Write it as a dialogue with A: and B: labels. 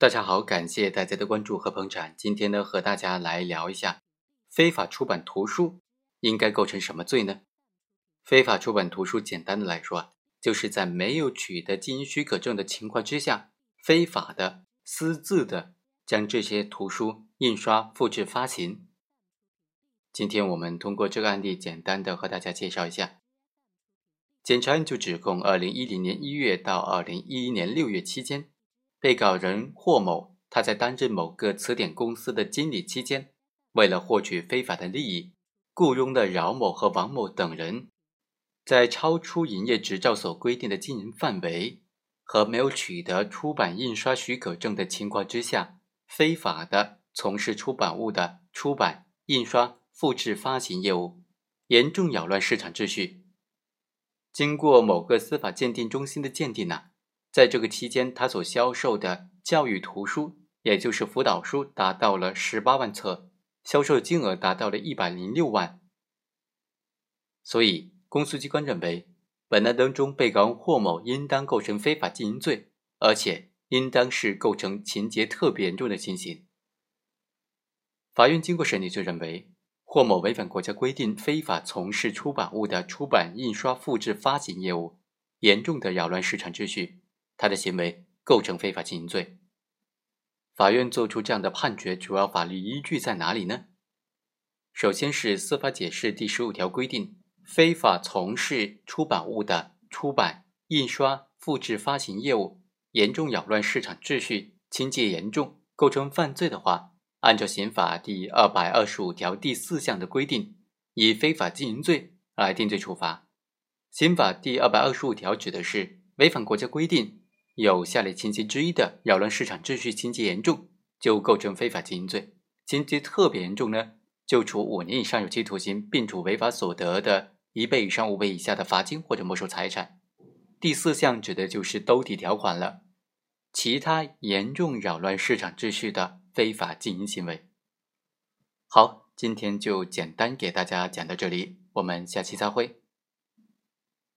A: 大家好，感谢大家的关注和捧场。今天呢，和大家来聊一下，非法出版图书应该构成什么罪呢？非法出版图书，简单的来说啊，就是在没有取得经营许可证的情况之下，非法的私自的将这些图书印刷、复制、发行。今天我们通过这个案例，简单的和大家介绍一下。检察院就指控，二零一零年一月到二零一一年六月期间。被告人霍某，他在担任某个词典公司的经理期间，为了获取非法的利益，雇佣了饶某和王某等人，在超出营业执照所规定的经营范围和没有取得出版印刷许可证的情况之下，非法的从事出版物的出版、印刷、复制、发行业务，严重扰乱市场秩序。经过某个司法鉴定中心的鉴定呢。在这个期间，他所销售的教育图书，也就是辅导书，达到了十八万册，销售金额达到了一百零六万。所以，公诉机关认为，本案当中，被告人霍某应当构成非法经营罪，而且应当是构成情节特别严重的情形。法院经过审理，就认为霍某违反国家规定，非法从事出版物的出版、印刷、复制、发行业务，严重的扰乱市场秩序。他的行为构成非法经营罪。法院作出这样的判决，主要法律依据在哪里呢？首先是司法解释第十五条规定，非法从事出版物的出版、印刷、复制、发行业务，严重扰乱市场秩序，情节严重，构成犯罪的话，按照刑法第二百二十五条第四项的规定，以非法经营罪来定罪处罚。刑法第二百二十五条指的是违反国家规定。有下列情节之一的扰乱市场秩序情节严重，就构成非法经营罪；情节特别严重呢，就处五年以上有期徒刑，并处违法所得的一倍以上五倍以下的罚金或者没收财产。第四项指的就是兜底条款了，其他严重扰乱市场秩序的非法经营行为。好，今天就简单给大家讲到这里，我们下期再会。